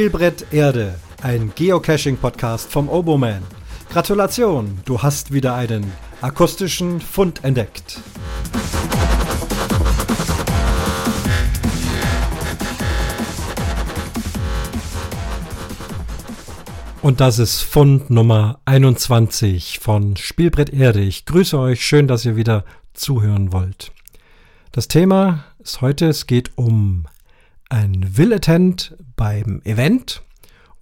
Spielbrett Erde, ein Geocaching-Podcast vom Oboman. Gratulation, du hast wieder einen akustischen Fund entdeckt. Und das ist Fund Nummer 21 von Spielbrett Erde. Ich grüße euch, schön, dass ihr wieder zuhören wollt. Das Thema ist heute, es geht um ein Will-Attent beim Event.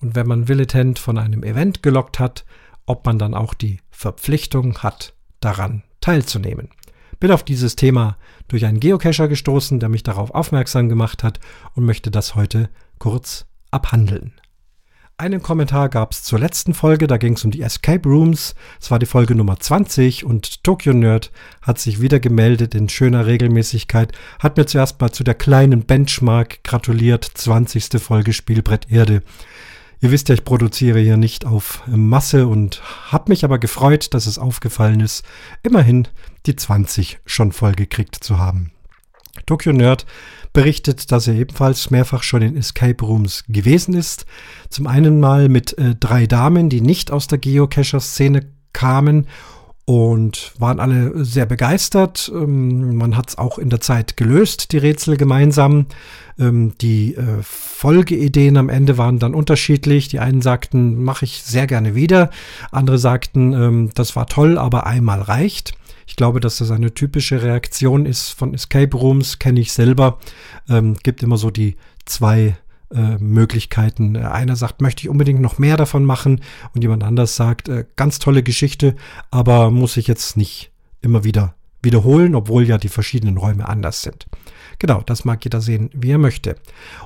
Und wenn man Will-Attent von einem Event gelockt hat, ob man dann auch die Verpflichtung hat, daran teilzunehmen. Bin auf dieses Thema durch einen Geocacher gestoßen, der mich darauf aufmerksam gemacht hat und möchte das heute kurz abhandeln. Einen Kommentar gab es zur letzten Folge, da ging es um die Escape Rooms. Es war die Folge Nummer 20 und Tokyo Nerd hat sich wieder gemeldet in schöner Regelmäßigkeit, hat mir zuerst mal zu der kleinen Benchmark gratuliert, 20. Folge Spielbrett Erde. Ihr wisst ja, ich produziere hier nicht auf Masse und habe mich aber gefreut, dass es aufgefallen ist, immerhin die 20 schon vollgekriegt zu haben. Tokyo Nerd berichtet, dass er ebenfalls mehrfach schon in Escape Rooms gewesen ist. Zum einen mal mit äh, drei Damen, die nicht aus der Geocacher-Szene kamen und waren alle sehr begeistert. Ähm, man hat es auch in der Zeit gelöst, die Rätsel gemeinsam. Ähm, die äh, Folgeideen am Ende waren dann unterschiedlich. Die einen sagten, mache ich sehr gerne wieder. Andere sagten, ähm, das war toll, aber einmal reicht. Ich glaube, dass das eine typische Reaktion ist von Escape Rooms, kenne ich selber. Ähm, gibt immer so die zwei äh, Möglichkeiten. Einer sagt, möchte ich unbedingt noch mehr davon machen und jemand anders sagt, äh, ganz tolle Geschichte, aber muss ich jetzt nicht immer wieder wiederholen, obwohl ja die verschiedenen Räume anders sind. Genau, das mag jeder sehen, wie er möchte.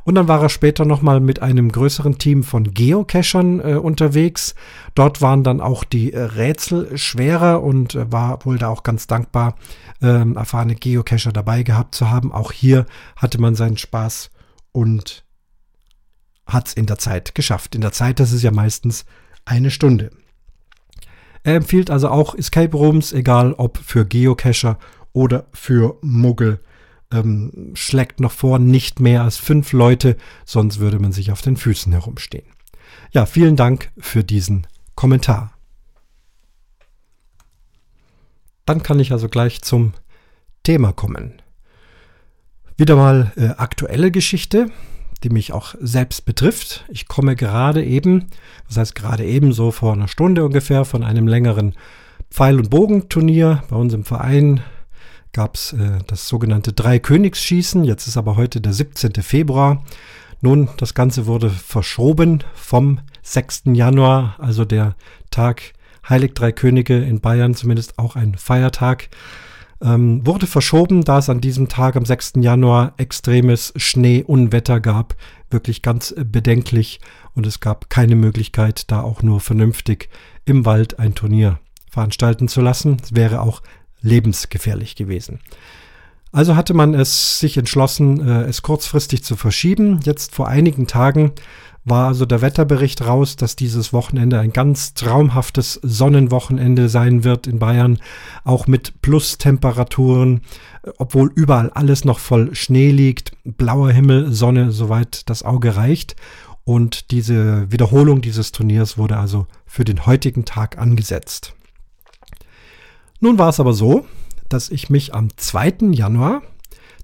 Und dann war er später nochmal mit einem größeren Team von Geocachern äh, unterwegs. Dort waren dann auch die äh, Rätsel schwerer und äh, war wohl da auch ganz dankbar, ähm, erfahrene Geocacher dabei gehabt zu haben. Auch hier hatte man seinen Spaß und hat es in der Zeit geschafft. In der Zeit, das ist ja meistens eine Stunde. Er empfiehlt also auch Escape Rooms, egal ob für Geocacher oder für Muggel ähm, schlägt noch vor, nicht mehr als fünf Leute, sonst würde man sich auf den Füßen herumstehen. Ja, vielen Dank für diesen Kommentar. Dann kann ich also gleich zum Thema kommen. Wieder mal äh, aktuelle Geschichte, die mich auch selbst betrifft. Ich komme gerade eben, das heißt gerade eben so vor einer Stunde ungefähr, von einem längeren Pfeil- und Bogenturnier bei uns im Verein gab es äh, das sogenannte Dreikönigsschießen. Jetzt ist aber heute der 17. Februar. Nun, das Ganze wurde verschoben vom 6. Januar, also der Tag Heilig Drei Könige in Bayern, zumindest auch ein Feiertag, ähm, wurde verschoben, da es an diesem Tag am 6. Januar extremes Schneeunwetter gab. Wirklich ganz bedenklich und es gab keine Möglichkeit, da auch nur vernünftig im Wald ein Turnier veranstalten zu lassen. Es wäre auch lebensgefährlich gewesen. Also hatte man es sich entschlossen, äh, es kurzfristig zu verschieben. Jetzt vor einigen Tagen war also der Wetterbericht raus, dass dieses Wochenende ein ganz traumhaftes Sonnenwochenende sein wird in Bayern, auch mit Plustemperaturen, obwohl überall alles noch voll Schnee liegt, blauer Himmel, Sonne, soweit das Auge reicht. Und diese Wiederholung dieses Turniers wurde also für den heutigen Tag angesetzt. Nun war es aber so, dass ich mich am 2. Januar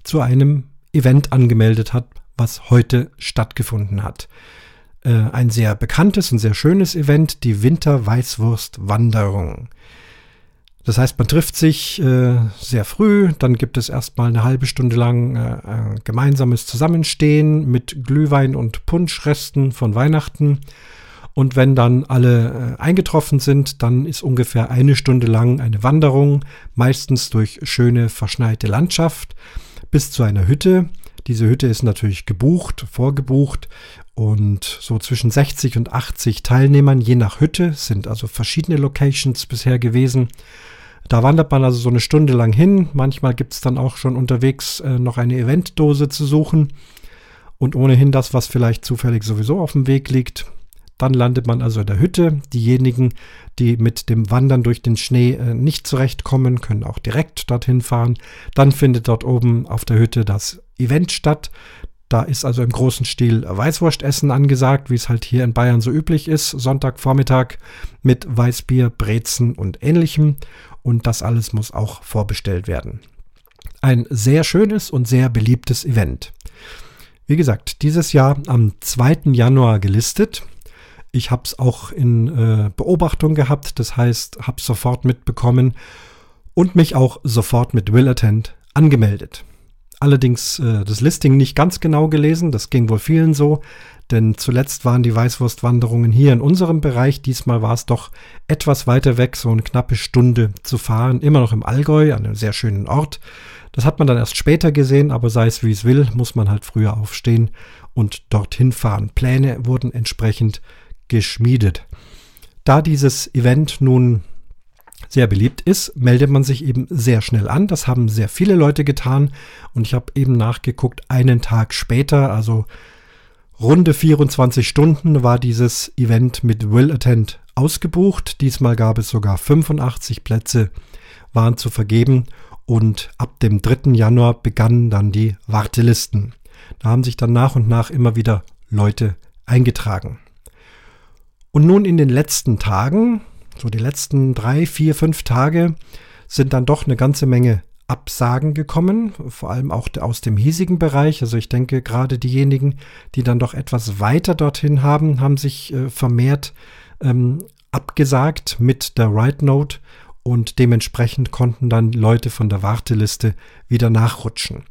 zu einem Event angemeldet habe, was heute stattgefunden hat. Äh, ein sehr bekanntes und sehr schönes Event, die Winter-Weißwurst-Wanderung. Das heißt, man trifft sich äh, sehr früh, dann gibt es erstmal eine halbe Stunde lang äh, gemeinsames Zusammenstehen mit Glühwein und Punschresten von Weihnachten. Und wenn dann alle äh, eingetroffen sind, dann ist ungefähr eine Stunde lang eine Wanderung, meistens durch schöne verschneite Landschaft, bis zu einer Hütte. Diese Hütte ist natürlich gebucht, vorgebucht und so zwischen 60 und 80 Teilnehmern je nach Hütte, sind also verschiedene Locations bisher gewesen. Da wandert man also so eine Stunde lang hin. Manchmal gibt es dann auch schon unterwegs äh, noch eine Eventdose zu suchen. Und ohnehin das, was vielleicht zufällig sowieso auf dem Weg liegt, dann landet man also in der Hütte. Diejenigen, die mit dem Wandern durch den Schnee äh, nicht zurechtkommen, können auch direkt dorthin fahren. Dann findet dort oben auf der Hütte das Event statt. Da ist also im großen Stil Weißwurstessen angesagt, wie es halt hier in Bayern so üblich ist. Sonntagvormittag mit Weißbier, Brezen und ähnlichem. Und das alles muss auch vorbestellt werden. Ein sehr schönes und sehr beliebtes Event. Wie gesagt, dieses Jahr am 2. Januar gelistet. Ich habe es auch in äh, Beobachtung gehabt, das heißt, habe sofort mitbekommen und mich auch sofort mit Will Attend angemeldet. Allerdings äh, das Listing nicht ganz genau gelesen, das ging wohl vielen so, denn zuletzt waren die Weißwurstwanderungen hier in unserem Bereich, diesmal war es doch etwas weiter weg, so eine knappe Stunde zu fahren, immer noch im Allgäu, an einem sehr schönen Ort. Das hat man dann erst später gesehen, aber sei es wie es will, muss man halt früher aufstehen und dorthin fahren. Pläne wurden entsprechend geschmiedet. Da dieses Event nun sehr beliebt ist, meldet man sich eben sehr schnell an. Das haben sehr viele Leute getan und ich habe eben nachgeguckt, einen Tag später, also runde 24 Stunden, war dieses Event mit Will Attend ausgebucht. Diesmal gab es sogar 85 Plätze, waren zu vergeben und ab dem 3. Januar begannen dann die Wartelisten. Da haben sich dann nach und nach immer wieder Leute eingetragen. Und nun in den letzten Tagen, so die letzten drei, vier, fünf Tage sind dann doch eine ganze Menge Absagen gekommen, vor allem auch aus dem hiesigen Bereich. Also ich denke, gerade diejenigen, die dann doch etwas weiter dorthin haben, haben sich äh, vermehrt ähm, abgesagt mit der Ride Note und dementsprechend konnten dann Leute von der Warteliste wieder nachrutschen.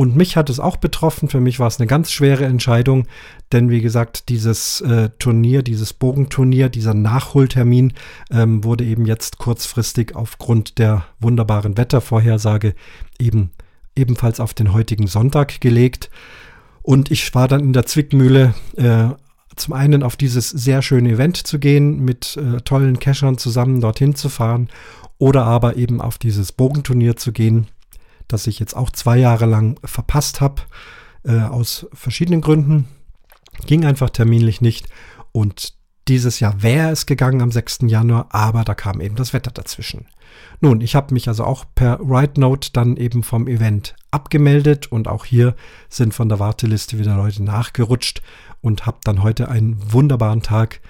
Und mich hat es auch betroffen. Für mich war es eine ganz schwere Entscheidung, denn wie gesagt, dieses äh, Turnier, dieses Bogenturnier, dieser Nachholtermin ähm, wurde eben jetzt kurzfristig aufgrund der wunderbaren Wettervorhersage eben ebenfalls auf den heutigen Sonntag gelegt. Und ich war dann in der Zwickmühle, äh, zum einen auf dieses sehr schöne Event zu gehen, mit äh, tollen Cachern zusammen dorthin zu fahren, oder aber eben auf dieses Bogenturnier zu gehen das ich jetzt auch zwei Jahre lang verpasst habe, äh, aus verschiedenen Gründen. Ging einfach terminlich nicht. Und dieses Jahr wäre es gegangen am 6. Januar, aber da kam eben das Wetter dazwischen. Nun, ich habe mich also auch per Ride Note dann eben vom Event abgemeldet und auch hier sind von der Warteliste wieder Leute nachgerutscht und habe dann heute einen wunderbaren Tag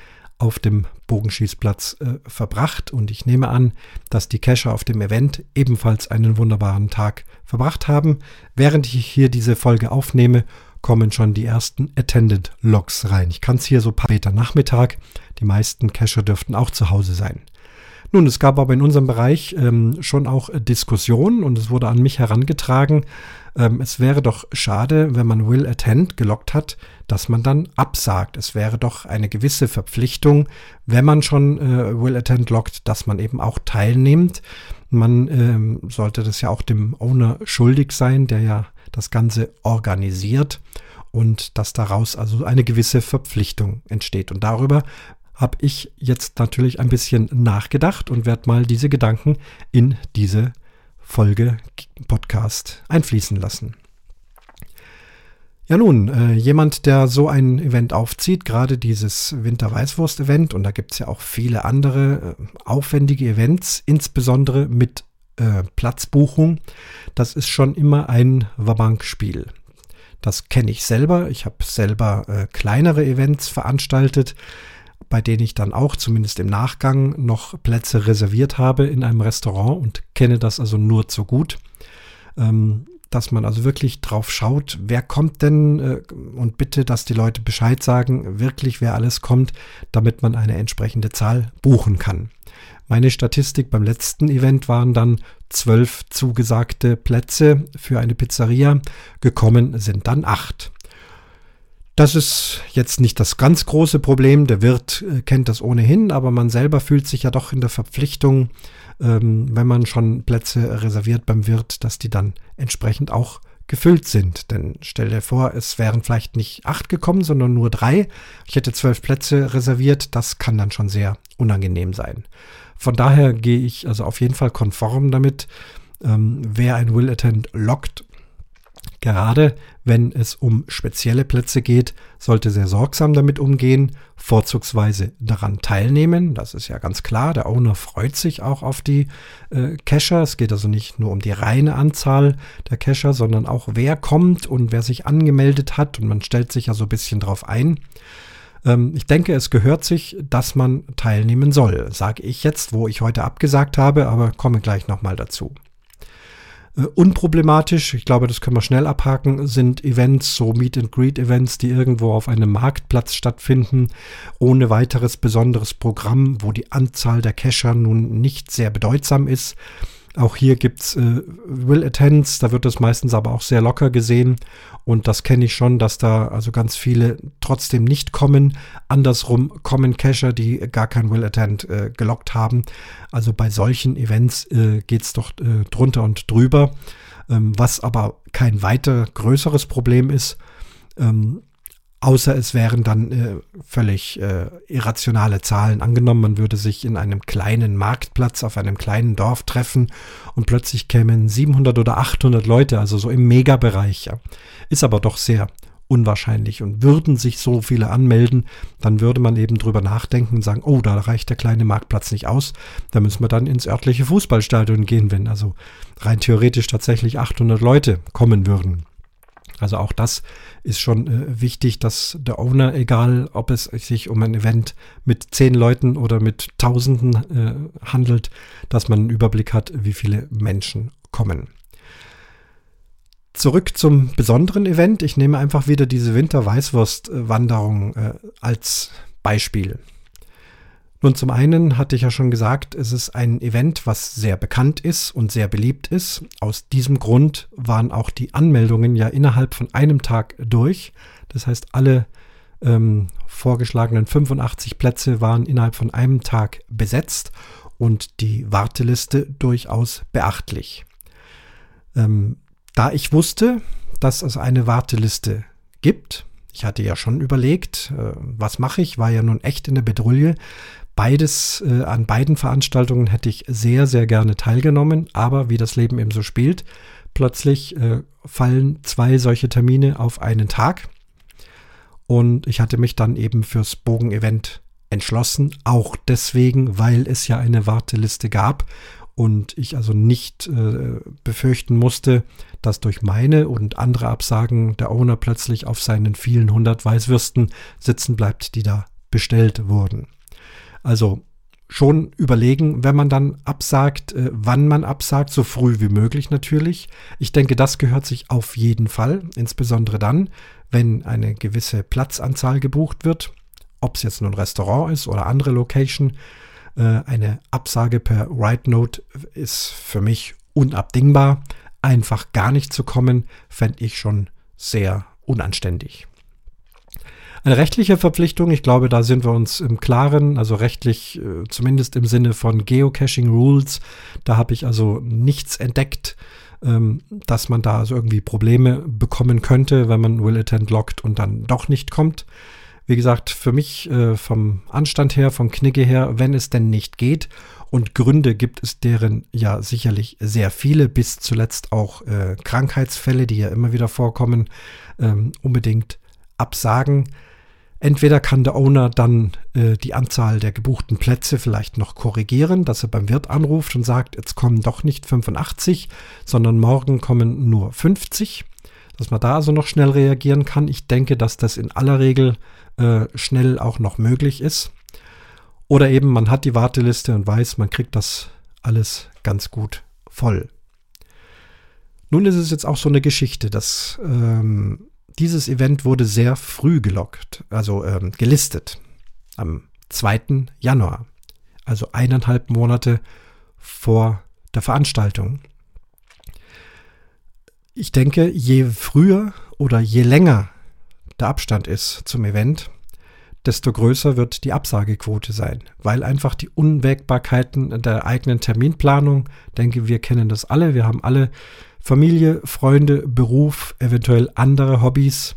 auf dem Bogenschießplatz äh, verbracht und ich nehme an, dass die Cacher auf dem Event ebenfalls einen wunderbaren Tag verbracht haben. Während ich hier diese Folge aufnehme, kommen schon die ersten Attended Logs rein. Ich kann es hier so später Nachmittag. Die meisten Cacher dürften auch zu Hause sein. Nun, es gab aber in unserem Bereich ähm, schon auch äh, Diskussionen und es wurde an mich herangetragen, ähm, es wäre doch schade, wenn man Will Attend gelockt hat, dass man dann absagt. Es wäre doch eine gewisse Verpflichtung, wenn man schon äh, Will Attend lockt, dass man eben auch teilnimmt. Man ähm, sollte das ja auch dem Owner schuldig sein, der ja das Ganze organisiert und dass daraus also eine gewisse Verpflichtung entsteht. Und darüber habe ich jetzt natürlich ein bisschen nachgedacht und werde mal diese Gedanken in diese Folge Podcast einfließen lassen. Ja nun, äh, jemand, der so ein Event aufzieht, gerade dieses Winter-Weißwurst-Event, und da gibt es ja auch viele andere äh, aufwendige Events, insbesondere mit äh, Platzbuchung, das ist schon immer ein Wabank-Spiel. Das kenne ich selber. Ich habe selber äh, kleinere Events veranstaltet bei denen ich dann auch zumindest im Nachgang noch Plätze reserviert habe in einem Restaurant und kenne das also nur zu gut. Ähm, dass man also wirklich drauf schaut, wer kommt denn äh, und bitte, dass die Leute Bescheid sagen, wirklich wer alles kommt, damit man eine entsprechende Zahl buchen kann. Meine Statistik beim letzten Event waren dann zwölf zugesagte Plätze für eine Pizzeria, gekommen sind dann acht. Das ist jetzt nicht das ganz große Problem. Der Wirt äh, kennt das ohnehin, aber man selber fühlt sich ja doch in der Verpflichtung, ähm, wenn man schon Plätze reserviert beim Wirt, dass die dann entsprechend auch gefüllt sind. Denn stell dir vor, es wären vielleicht nicht acht gekommen, sondern nur drei. Ich hätte zwölf Plätze reserviert. Das kann dann schon sehr unangenehm sein. Von daher gehe ich also auf jeden Fall konform damit. Ähm, wer ein Will Attend lockt, Gerade wenn es um spezielle Plätze geht, sollte sehr sorgsam damit umgehen, vorzugsweise daran teilnehmen. Das ist ja ganz klar. Der Owner freut sich auch auf die äh, Cacher. Es geht also nicht nur um die reine Anzahl der Cacher, sondern auch wer kommt und wer sich angemeldet hat. Und man stellt sich ja so ein bisschen drauf ein. Ähm, ich denke, es gehört sich, dass man teilnehmen soll. Sage ich jetzt, wo ich heute abgesagt habe, aber komme gleich nochmal dazu. Äh, unproblematisch, ich glaube, das können wir schnell abhaken, sind Events, so Meet and Greet Events, die irgendwo auf einem Marktplatz stattfinden, ohne weiteres besonderes Programm, wo die Anzahl der Cacher nun nicht sehr bedeutsam ist. Auch hier gibt es äh, Will Attends, da wird das meistens aber auch sehr locker gesehen. Und das kenne ich schon, dass da also ganz viele trotzdem nicht kommen. Andersrum kommen Cacher, die gar kein Will Attend äh, gelockt haben. Also bei solchen Events äh, geht es doch äh, drunter und drüber. Ähm, was aber kein weiter größeres Problem ist. Ähm, Außer es wären dann äh, völlig äh, irrationale Zahlen angenommen. Man würde sich in einem kleinen Marktplatz auf einem kleinen Dorf treffen und plötzlich kämen 700 oder 800 Leute, also so im Megabereich. Ja. Ist aber doch sehr unwahrscheinlich. Und würden sich so viele anmelden, dann würde man eben drüber nachdenken und sagen, oh, da reicht der kleine Marktplatz nicht aus. Da müssen wir dann ins örtliche Fußballstadion gehen, wenn also rein theoretisch tatsächlich 800 Leute kommen würden. Also auch das ist schon äh, wichtig, dass der Owner, egal ob es sich um ein Event mit zehn Leuten oder mit Tausenden äh, handelt, dass man einen Überblick hat, wie viele Menschen kommen. Zurück zum besonderen Event. Ich nehme einfach wieder diese Winter-Weißwurst-Wanderung äh, als Beispiel. Nun, zum einen hatte ich ja schon gesagt, es ist ein Event, was sehr bekannt ist und sehr beliebt ist. Aus diesem Grund waren auch die Anmeldungen ja innerhalb von einem Tag durch. Das heißt, alle ähm, vorgeschlagenen 85 Plätze waren innerhalb von einem Tag besetzt und die Warteliste durchaus beachtlich. Ähm, da ich wusste, dass es eine Warteliste gibt, ich hatte ja schon überlegt, äh, was mache ich, war ja nun echt in der Bedrulle, beides, äh, an beiden Veranstaltungen hätte ich sehr, sehr gerne teilgenommen, aber wie das Leben eben so spielt, plötzlich äh, fallen zwei solche Termine auf einen Tag. Und ich hatte mich dann eben fürs Bogen-Event entschlossen, auch deswegen, weil es ja eine Warteliste gab und ich also nicht äh, befürchten musste, dass durch meine und andere Absagen der Owner plötzlich auf seinen vielen hundert Weißwürsten sitzen bleibt, die da bestellt wurden. Also schon überlegen, wenn man dann absagt, äh, wann man absagt, so früh wie möglich natürlich. Ich denke, das gehört sich auf jeden Fall, insbesondere dann, wenn eine gewisse Platzanzahl gebucht wird, ob es jetzt nun Restaurant ist oder andere Location. Äh, eine Absage per Write Note ist für mich unabdingbar. Einfach gar nicht zu kommen, fände ich schon sehr unanständig. Eine rechtliche Verpflichtung, ich glaube, da sind wir uns im Klaren, also rechtlich, äh, zumindest im Sinne von Geocaching Rules, da habe ich also nichts entdeckt, ähm, dass man da also irgendwie Probleme bekommen könnte, wenn man Will Attend lockt und dann doch nicht kommt. Wie gesagt, für mich äh, vom Anstand her, vom Knigge her, wenn es denn nicht geht, und Gründe gibt es deren ja sicherlich sehr viele, bis zuletzt auch äh, Krankheitsfälle, die ja immer wieder vorkommen, ähm, unbedingt absagen. Entweder kann der Owner dann äh, die Anzahl der gebuchten Plätze vielleicht noch korrigieren, dass er beim Wirt anruft und sagt, jetzt kommen doch nicht 85, sondern morgen kommen nur 50, dass man da also noch schnell reagieren kann. Ich denke, dass das in aller Regel äh, schnell auch noch möglich ist. Oder eben man hat die Warteliste und weiß, man kriegt das alles ganz gut voll. Nun ist es jetzt auch so eine Geschichte, dass ähm, dieses Event wurde sehr früh gelockt, also ähm, gelistet. Am 2. Januar. Also eineinhalb Monate vor der Veranstaltung. Ich denke, je früher oder je länger der Abstand ist zum Event, desto größer wird die Absagequote sein, weil einfach die Unwägbarkeiten der eigenen Terminplanung, denke wir kennen das alle, wir haben alle Familie, Freunde, Beruf, eventuell andere Hobbys,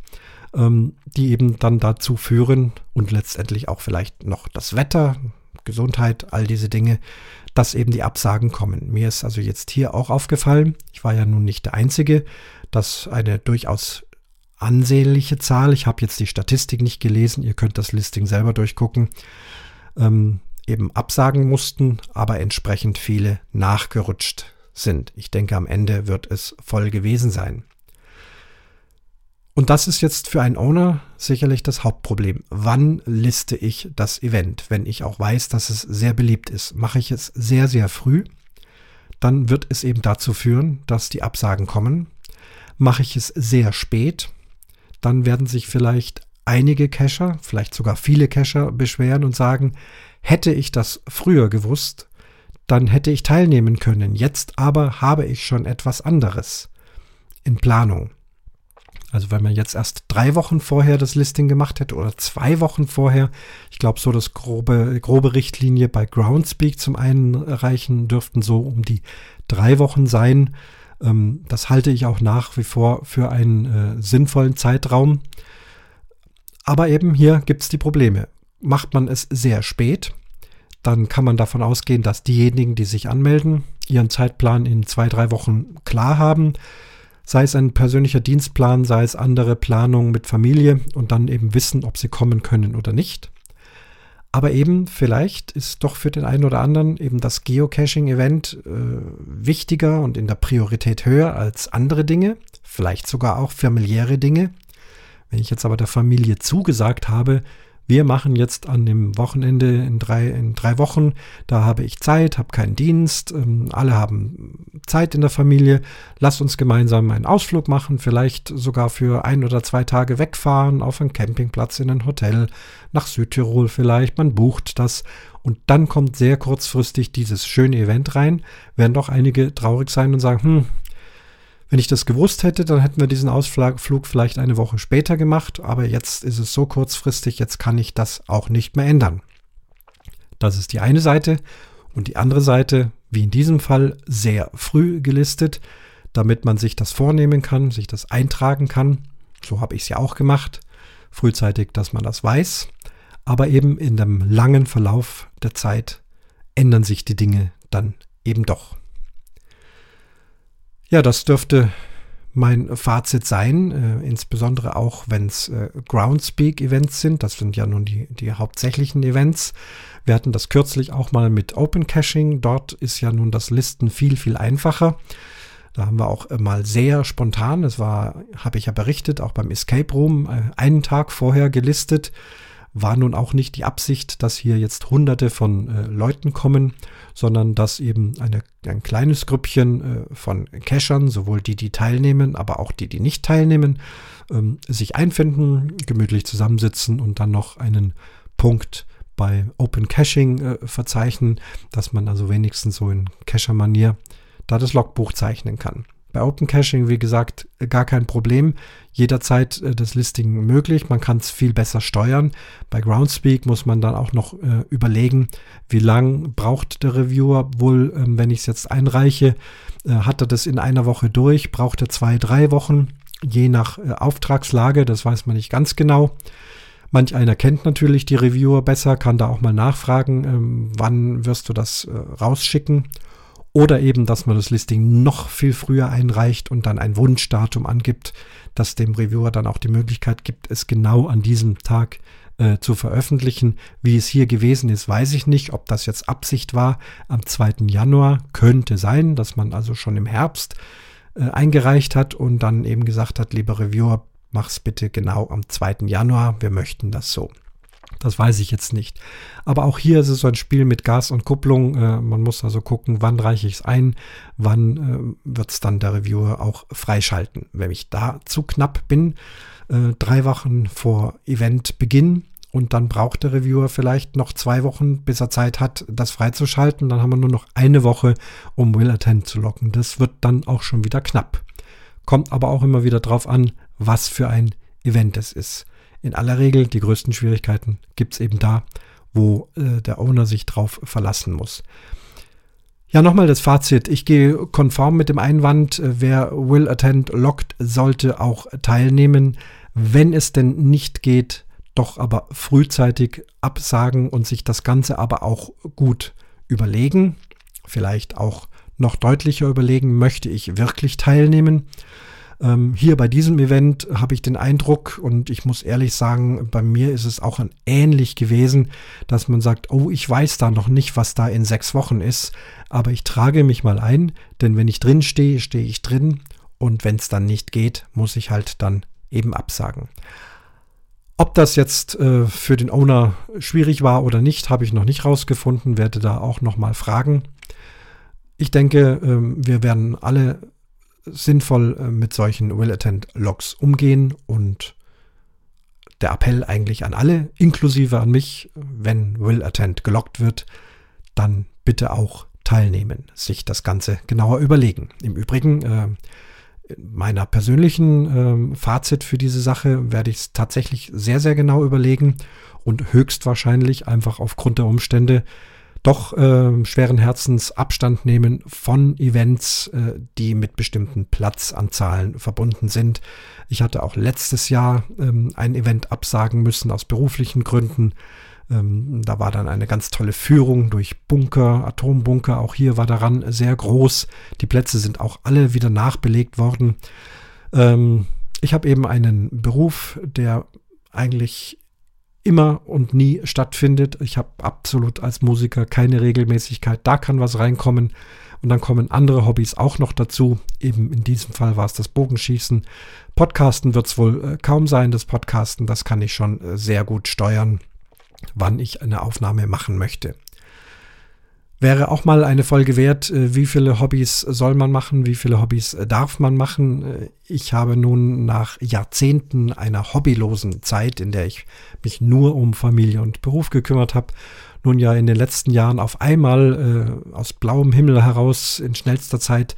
ähm, die eben dann dazu führen und letztendlich auch vielleicht noch das Wetter, Gesundheit, all diese Dinge, dass eben die Absagen kommen. Mir ist also jetzt hier auch aufgefallen, ich war ja nun nicht der Einzige, dass eine durchaus ansehnliche Zahl, ich habe jetzt die Statistik nicht gelesen, ihr könnt das Listing selber durchgucken, ähm, eben absagen mussten, aber entsprechend viele nachgerutscht sind. Ich denke, am Ende wird es voll gewesen sein. Und das ist jetzt für einen Owner sicherlich das Hauptproblem. Wann liste ich das Event? Wenn ich auch weiß, dass es sehr beliebt ist, mache ich es sehr, sehr früh, dann wird es eben dazu führen, dass die Absagen kommen. Mache ich es sehr spät, dann werden sich vielleicht einige Cacher, vielleicht sogar viele Cacher beschweren und sagen, hätte ich das früher gewusst, dann hätte ich teilnehmen können. Jetzt aber habe ich schon etwas anderes in Planung. Also wenn man jetzt erst drei Wochen vorher das Listing gemacht hätte oder zwei Wochen vorher, ich glaube so das grobe, grobe Richtlinie bei Groundspeak zum Einreichen dürften so um die drei Wochen sein. Ähm, das halte ich auch nach wie vor für einen äh, sinnvollen Zeitraum. Aber eben hier gibt es die Probleme. Macht man es sehr spät, dann kann man davon ausgehen, dass diejenigen, die sich anmelden, ihren Zeitplan in zwei, drei Wochen klar haben sei es ein persönlicher Dienstplan, sei es andere Planungen mit Familie und dann eben wissen, ob sie kommen können oder nicht. Aber eben vielleicht ist doch für den einen oder anderen eben das Geocaching-Event äh, wichtiger und in der Priorität höher als andere Dinge, vielleicht sogar auch familiäre Dinge. Wenn ich jetzt aber der Familie zugesagt habe, wir machen jetzt an dem Wochenende in drei, in drei Wochen, da habe ich Zeit, habe keinen Dienst, ähm, alle haben Zeit in der Familie, lasst uns gemeinsam einen Ausflug machen, vielleicht sogar für ein oder zwei Tage wegfahren auf einen Campingplatz, in ein Hotel, nach Südtirol vielleicht, man bucht das. Und dann kommt sehr kurzfristig dieses schöne Event rein, werden doch einige traurig sein und sagen, hm, wenn ich das gewusst hätte, dann hätten wir diesen Ausflug vielleicht eine Woche später gemacht, aber jetzt ist es so kurzfristig, jetzt kann ich das auch nicht mehr ändern. Das ist die eine Seite und die andere Seite, wie in diesem Fall, sehr früh gelistet, damit man sich das vornehmen kann, sich das eintragen kann. So habe ich es ja auch gemacht, frühzeitig, dass man das weiß. Aber eben in dem langen Verlauf der Zeit ändern sich die Dinge dann eben doch. Ja, das dürfte mein Fazit sein, äh, insbesondere auch wenn es äh, Groundspeak-Events sind. Das sind ja nun die, die hauptsächlichen Events. Wir hatten das kürzlich auch mal mit Open Caching. Dort ist ja nun das Listen viel, viel einfacher. Da haben wir auch äh, mal sehr spontan, das war, habe ich ja berichtet, auch beim Escape Room, äh, einen Tag vorher gelistet war nun auch nicht die Absicht, dass hier jetzt hunderte von äh, Leuten kommen, sondern dass eben eine, ein kleines Grüppchen äh, von Cachern, sowohl die, die teilnehmen, aber auch die, die nicht teilnehmen, ähm, sich einfinden, gemütlich zusammensitzen und dann noch einen Punkt bei Open Caching äh, verzeichnen, dass man also wenigstens so in Cacher-Manier da das Logbuch zeichnen kann. Bei Open Caching, wie gesagt, gar kein Problem. Jederzeit äh, das Listing möglich. Man kann es viel besser steuern. Bei Groundspeak muss man dann auch noch äh, überlegen, wie lang braucht der Reviewer wohl, ähm, wenn ich es jetzt einreiche. Äh, hat er das in einer Woche durch? Braucht er zwei, drei Wochen? Je nach äh, Auftragslage, das weiß man nicht ganz genau. Manch einer kennt natürlich die Reviewer besser, kann da auch mal nachfragen, ähm, wann wirst du das äh, rausschicken oder eben, dass man das Listing noch viel früher einreicht und dann ein Wunschdatum angibt, das dem Reviewer dann auch die Möglichkeit gibt, es genau an diesem Tag äh, zu veröffentlichen. Wie es hier gewesen ist, weiß ich nicht. Ob das jetzt Absicht war am 2. Januar, könnte sein, dass man also schon im Herbst äh, eingereicht hat und dann eben gesagt hat, lieber Reviewer, mach's bitte genau am 2. Januar. Wir möchten das so. Das weiß ich jetzt nicht. Aber auch hier ist es so ein Spiel mit Gas und Kupplung. Äh, man muss also gucken, wann reiche ich es ein, wann äh, wird es dann der Reviewer auch freischalten. Wenn ich da zu knapp bin, äh, drei Wochen vor Eventbeginn, und dann braucht der Reviewer vielleicht noch zwei Wochen, bis er Zeit hat, das freizuschalten. Dann haben wir nur noch eine Woche, um Will Attend zu locken. Das wird dann auch schon wieder knapp. Kommt aber auch immer wieder drauf an, was für ein Event es ist in aller Regel die größten Schwierigkeiten gibt es eben da, wo äh, der Owner sich drauf verlassen muss. Ja, nochmal das Fazit. Ich gehe konform mit dem Einwand, äh, wer Will Attend lockt, sollte auch teilnehmen. Wenn es denn nicht geht, doch aber frühzeitig absagen und sich das Ganze aber auch gut überlegen. Vielleicht auch noch deutlicher überlegen, möchte ich wirklich teilnehmen? Ähm, hier bei diesem Event habe ich den Eindruck, und ich muss ehrlich sagen, bei mir ist es auch ähnlich gewesen, dass man sagt, oh, ich weiß da noch nicht, was da in sechs Wochen ist, aber ich trage mich mal ein, denn wenn ich drin stehe, stehe ich drin und wenn es dann nicht geht, muss ich halt dann eben absagen. Ob das jetzt äh, für den Owner schwierig war oder nicht, habe ich noch nicht rausgefunden, werde da auch noch mal fragen. Ich denke, äh, wir werden alle sinnvoll äh, mit solchen Will-Attend-Logs umgehen und der Appell eigentlich an alle, inklusive an mich, wenn Will-Attend gelockt wird, dann bitte auch teilnehmen, sich das Ganze genauer überlegen. Im Übrigen, äh, meiner persönlichen äh, Fazit für diese Sache werde ich es tatsächlich sehr, sehr genau überlegen und höchstwahrscheinlich einfach aufgrund der Umstände doch äh, schweren Herzens Abstand nehmen von Events, äh, die mit bestimmten Platzanzahlen verbunden sind. Ich hatte auch letztes Jahr ähm, ein Event absagen müssen aus beruflichen Gründen. Ähm, da war dann eine ganz tolle Führung durch Bunker, Atombunker. Auch hier war daran sehr groß. Die Plätze sind auch alle wieder nachbelegt worden. Ähm, ich habe eben einen Beruf, der eigentlich immer und nie stattfindet. Ich habe absolut als Musiker keine Regelmäßigkeit. Da kann was reinkommen. Und dann kommen andere Hobbys auch noch dazu. Eben in diesem Fall war es das Bogenschießen. Podcasten wird es wohl äh, kaum sein. Das Podcasten, das kann ich schon äh, sehr gut steuern, wann ich eine Aufnahme machen möchte. Wäre auch mal eine Folge wert, äh, wie viele Hobbys soll man machen, wie viele Hobbys äh, darf man machen. Äh, ich habe nun nach Jahrzehnten einer hobbylosen Zeit, in der ich mich nur um Familie und Beruf gekümmert habe, nun ja in den letzten Jahren auf einmal äh, aus blauem Himmel heraus in schnellster Zeit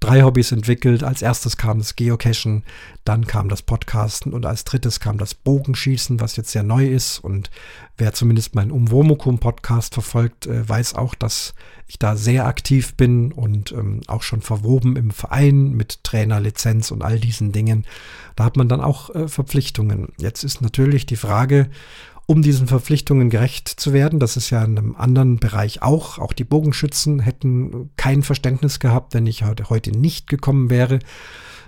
drei Hobbys entwickelt. Als erstes kam das Geocachen, dann kam das Podcasten und als drittes kam das Bogenschießen, was jetzt sehr neu ist. Und wer zumindest meinen Umwomukum-Podcast verfolgt, äh, weiß auch, dass ich da sehr aktiv bin und ähm, auch schon verwoben im Verein mit Trainerlizenz und all diesen Dingen. Da hat man dann auch äh, Verpflichtungen. Jetzt ist natürlich die Frage, um diesen Verpflichtungen gerecht zu werden. Das ist ja in einem anderen Bereich auch. Auch die Bogenschützen hätten kein Verständnis gehabt, wenn ich heute nicht gekommen wäre.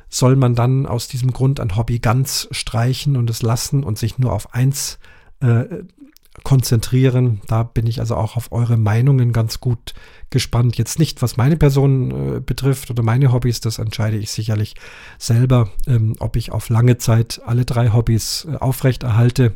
Soll man dann aus diesem Grund ein Hobby ganz streichen und es lassen und sich nur auf eins äh, konzentrieren? Da bin ich also auch auf eure Meinungen ganz gut gespannt. Jetzt nicht, was meine Person äh, betrifft oder meine Hobbys, das entscheide ich sicherlich selber, ähm, ob ich auf lange Zeit alle drei Hobbys äh, aufrechterhalte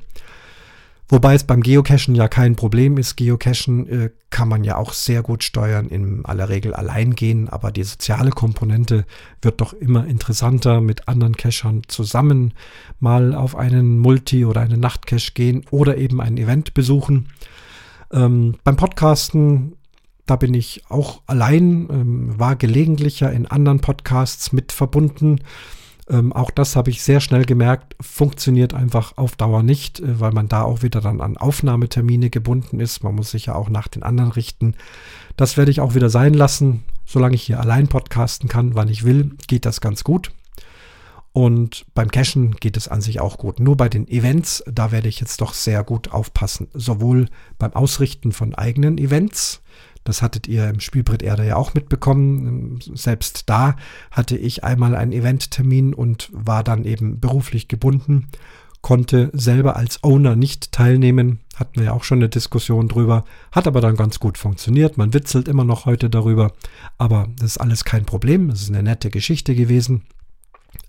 Wobei es beim Geocachen ja kein Problem ist. Geocachen äh, kann man ja auch sehr gut steuern, in aller Regel allein gehen, aber die soziale Komponente wird doch immer interessanter mit anderen Cachern zusammen mal auf einen Multi- oder einen Nachtcache gehen oder eben ein Event besuchen. Ähm, beim Podcasten, da bin ich auch allein, ähm, war gelegentlich ja in anderen Podcasts mit verbunden. Ähm, auch das habe ich sehr schnell gemerkt, funktioniert einfach auf Dauer nicht, äh, weil man da auch wieder dann an Aufnahmetermine gebunden ist. Man muss sich ja auch nach den anderen richten. Das werde ich auch wieder sein lassen. Solange ich hier allein podcasten kann, wann ich will, geht das ganz gut. Und beim Cachen geht es an sich auch gut. Nur bei den Events, da werde ich jetzt doch sehr gut aufpassen. Sowohl beim Ausrichten von eigenen Events, das hattet ihr im Spielbrett Erde ja auch mitbekommen. Selbst da hatte ich einmal einen Eventtermin und war dann eben beruflich gebunden, konnte selber als Owner nicht teilnehmen. Hatten wir ja auch schon eine Diskussion drüber. Hat aber dann ganz gut funktioniert. Man witzelt immer noch heute darüber. Aber das ist alles kein Problem. Es ist eine nette Geschichte gewesen.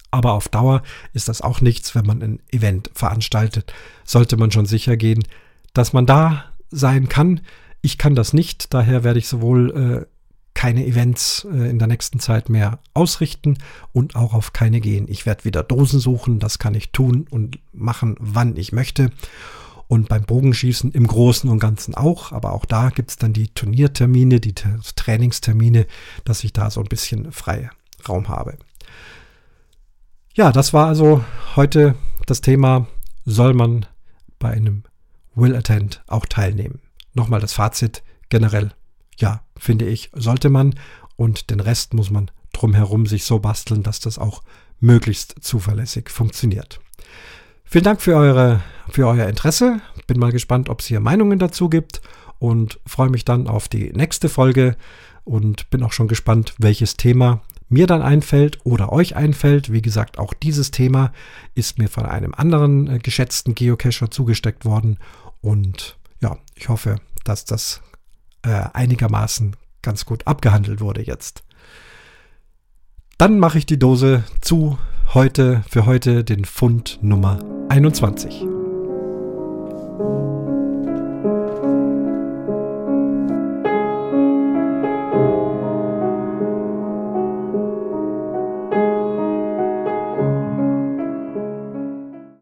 Aber auf Dauer ist das auch nichts, wenn man ein Event veranstaltet. Sollte man schon sicher gehen, dass man da sein kann, ich kann das nicht, daher werde ich sowohl äh, keine Events äh, in der nächsten Zeit mehr ausrichten und auch auf keine gehen. Ich werde wieder Dosen suchen, das kann ich tun und machen, wann ich möchte. Und beim Bogenschießen im Großen und Ganzen auch, aber auch da gibt es dann die Turniertermine, die Trainingstermine, dass ich da so ein bisschen Freiraum habe. Ja, das war also heute das Thema, soll man bei einem Will Attend auch teilnehmen nochmal das Fazit generell. Ja, finde ich, sollte man. Und den Rest muss man drumherum sich so basteln, dass das auch möglichst zuverlässig funktioniert. Vielen Dank für, eure, für euer Interesse. Bin mal gespannt, ob es hier Meinungen dazu gibt und freue mich dann auf die nächste Folge und bin auch schon gespannt, welches Thema mir dann einfällt oder euch einfällt. Wie gesagt, auch dieses Thema ist mir von einem anderen äh, geschätzten Geocacher zugesteckt worden. Und ja, ich hoffe, dass das äh, einigermaßen ganz gut abgehandelt wurde jetzt. Dann mache ich die Dose zu heute, für heute den Fund Nummer 21.